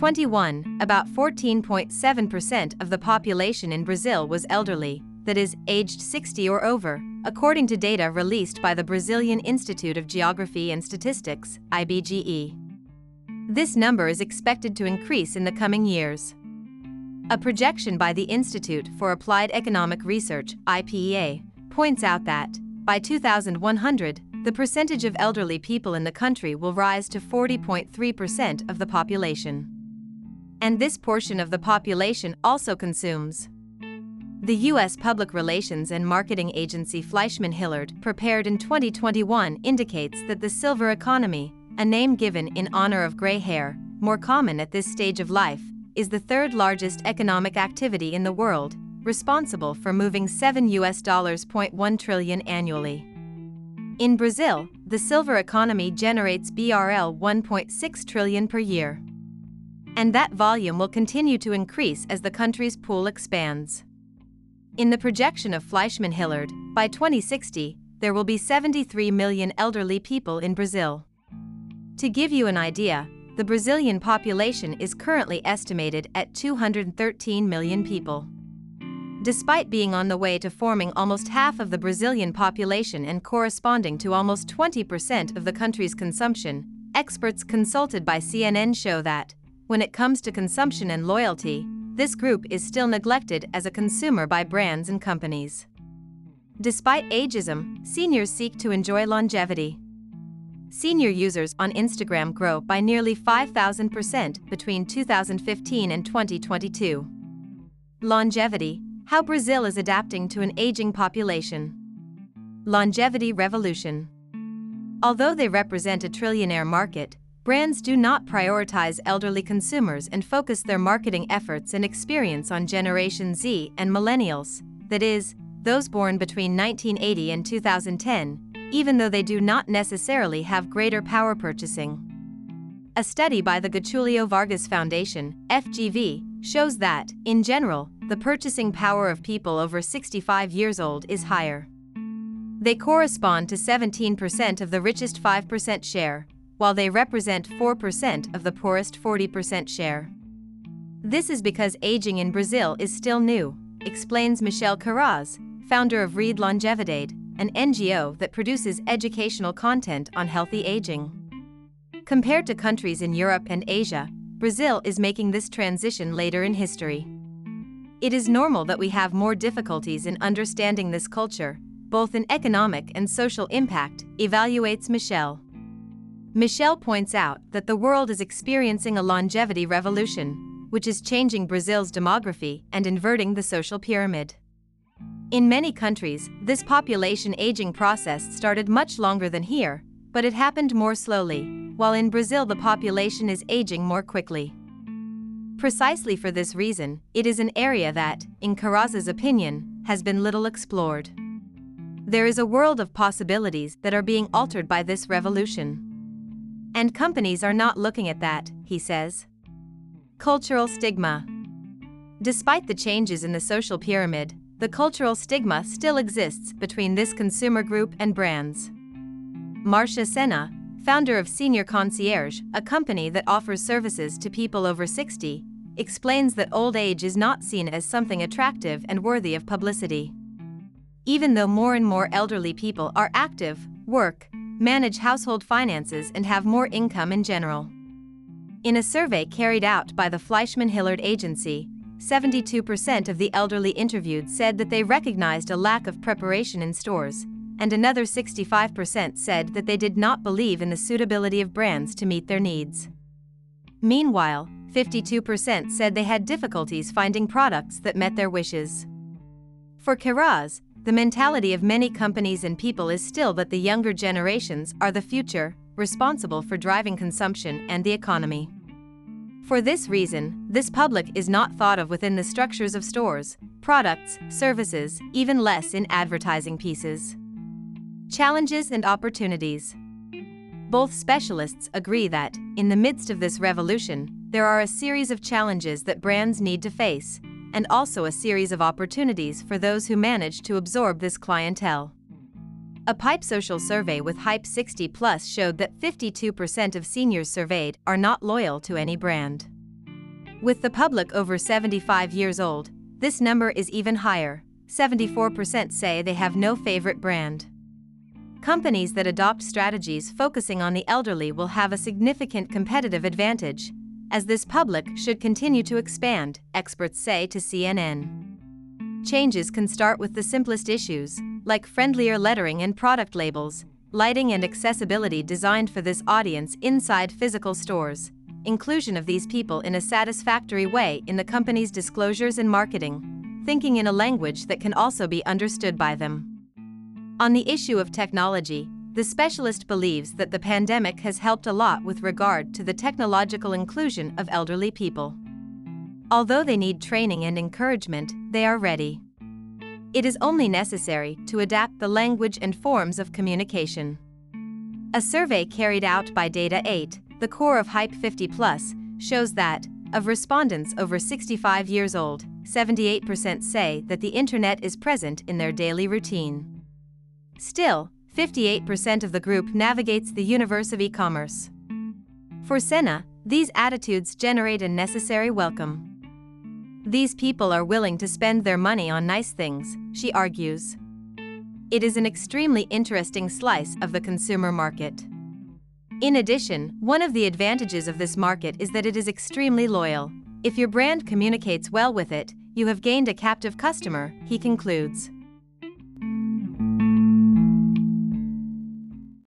2021, about 14.7% of the population in Brazil was elderly, that is, aged 60 or over, according to data released by the Brazilian Institute of Geography and Statistics, IBGE. This number is expected to increase in the coming years. A projection by the Institute for Applied Economic Research, IPEA, points out that, by 2100, the percentage of elderly people in the country will rise to 40.3% of the population. And this portion of the population also consumes. The U.S. public relations and marketing agency Fleishman Hillard, prepared in 2021, indicates that the silver economy, a name given in honor of gray hair, more common at this stage of life, is the third largest economic activity in the world, responsible for moving 7 US dollars 0.1 trillion annually. In Brazil, the silver economy generates BRL 1.6 trillion per year. And that volume will continue to increase as the country's pool expands. In the projection of Fleishman Hillard, by 2060, there will be 73 million elderly people in Brazil. To give you an idea, the Brazilian population is currently estimated at 213 million people. Despite being on the way to forming almost half of the Brazilian population and corresponding to almost 20% of the country's consumption, experts consulted by CNN show that, when it comes to consumption and loyalty, this group is still neglected as a consumer by brands and companies. Despite ageism, seniors seek to enjoy longevity. Senior users on Instagram grow by nearly 5,000% between 2015 and 2022. Longevity, how Brazil is adapting to an aging population. Longevity Revolution. Although they represent a trillionaire market, brands do not prioritize elderly consumers and focus their marketing efforts and experience on Generation Z and Millennials, that is, those born between 1980 and 2010, even though they do not necessarily have greater power purchasing. A study by the Getulio Vargas Foundation, FGV, shows that, in general, the purchasing power of people over 65 years old is higher. They correspond to 17% of the richest 5% share, while they represent 4% of the poorest 40% share. This is because aging in Brazil is still new, explains Michelle Queiroz, founder of Read Longevidade, an NGO that produces educational content on healthy aging. Compared to countries in Europe and Asia, Brazil is making this transition later in history. It is normal that we have more difficulties in understanding this culture, both in economic and social impact, evaluates Michel. Michel points out that the world is experiencing a longevity revolution, which is changing Brazil's demography and inverting the social pyramid. In many countries, this population aging process started much longer than here, but it happened more slowly, while in Brazil the population is aging more quickly. Precisely for this reason, it is an area that, in Queiroz's opinion, has been little explored. There is a world of possibilities that are being altered by this revolution. And companies are not looking at that, he says. Cultural stigma. Despite the changes in the social pyramid, the cultural stigma still exists between this consumer group and brands. Marcia Senna, founder of Senior Concierge, a company that offers services to people over 60, explains that old age is not seen as something attractive and worthy of publicity. Even though more and more elderly people are active, work, manage household finances, and have more income in general. In a survey carried out by the Fleishman Hillard Agency, 72% of the elderly interviewed said that they recognized a lack of preparation in stores, and another 65% said that they did not believe in the suitability of brands to meet their needs. Meanwhile, 52% said they had difficulties finding products that met their wishes. For Queiroz, the mentality of many companies and people is still that the younger generations are the future, responsible for driving consumption and the economy. For this reason, this public is not thought of within the structures of stores, products, services, even less in advertising pieces. Challenges and opportunities. Both specialists agree that, in the midst of this revolution, there are a series of challenges that brands need to face, and also a series of opportunities for those who manage to absorb this clientele. A Pipe Social survey with Hype 60 Plus showed that 52% of seniors surveyed are not loyal to any brand. With the public over 75 years old, this number is even higher. 74% say they have no favorite brand. Companies that adopt strategies focusing on the elderly will have a significant competitive advantage, as this public should continue to expand, experts say to CNN. Changes can start with the simplest issues, like friendlier lettering and product labels, lighting and accessibility designed for this audience inside physical stores, inclusion of these people in a satisfactory way in the company's disclosures and marketing, thinking in a language that can also be understood by them. On the issue of technology, the specialist believes that the pandemic has helped a lot with regard to the technological inclusion of elderly people. Although they need training and encouragement, they are ready. It is only necessary to adapt the language and forms of communication. A survey carried out by Data 8, the core of Hype 50 Plus, shows that, of respondents over 65 years old, 78% say that the internet is present in their daily routine. Still, 58% of the group navigates the universe of e-commerce. For Senna, these attitudes generate a necessary welcome. These people are willing to spend their money on nice things, she argues. It is an extremely interesting slice of the consumer market. In addition, one of the advantages of this market is that it is extremely loyal. If your brand communicates well with it, you have gained a captive customer, he concludes.